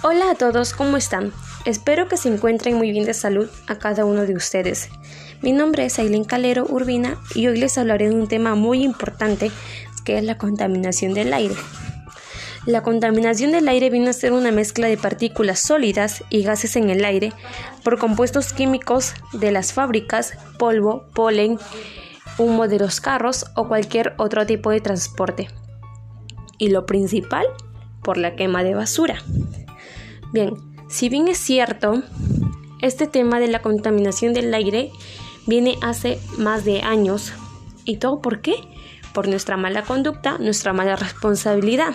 Hola a todos, ¿cómo están? Espero que se encuentren muy bien de salud a cada uno de ustedes. Mi nombre es Aileen Calero Urbina y hoy les hablaré de un tema muy importante que es la contaminación del aire. La contaminación del aire viene a ser una mezcla de partículas sólidas y gases en el aire por compuestos químicos de las fábricas, polvo, polen, humo de los carros o cualquier otro tipo de transporte. Y lo principal, por la quema de basura. Bien, si bien es cierto, este tema de la contaminación del aire viene hace más de años. ¿Y todo por qué? Por nuestra mala conducta, nuestra mala responsabilidad.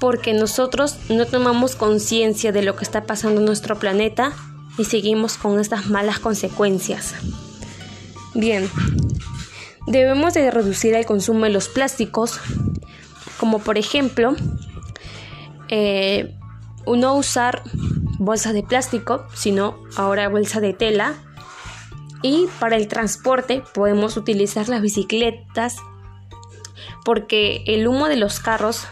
Porque nosotros no tomamos conciencia de lo que está pasando en nuestro planeta y seguimos con estas malas consecuencias. Bien, debemos de reducir el consumo de los plásticos, como por ejemplo, eh, no usar bolsas de plástico, sino ahora bolsa de tela. Y para el transporte podemos utilizar las bicicletas porque el humo de los carros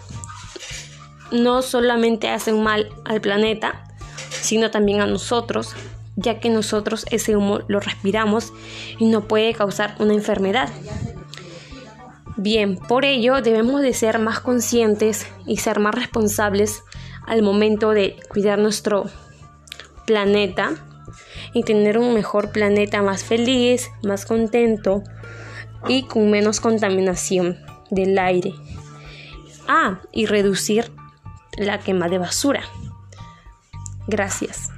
no solamente hace mal al planeta, sino también a nosotros, ya que nosotros ese humo lo respiramos y no puede causar una enfermedad. Bien, por ello debemos de ser más conscientes y ser más responsables al momento de cuidar nuestro planeta y tener un mejor planeta más feliz, más contento y con menos contaminación del aire. Ah, y reducir la quema de basura. Gracias.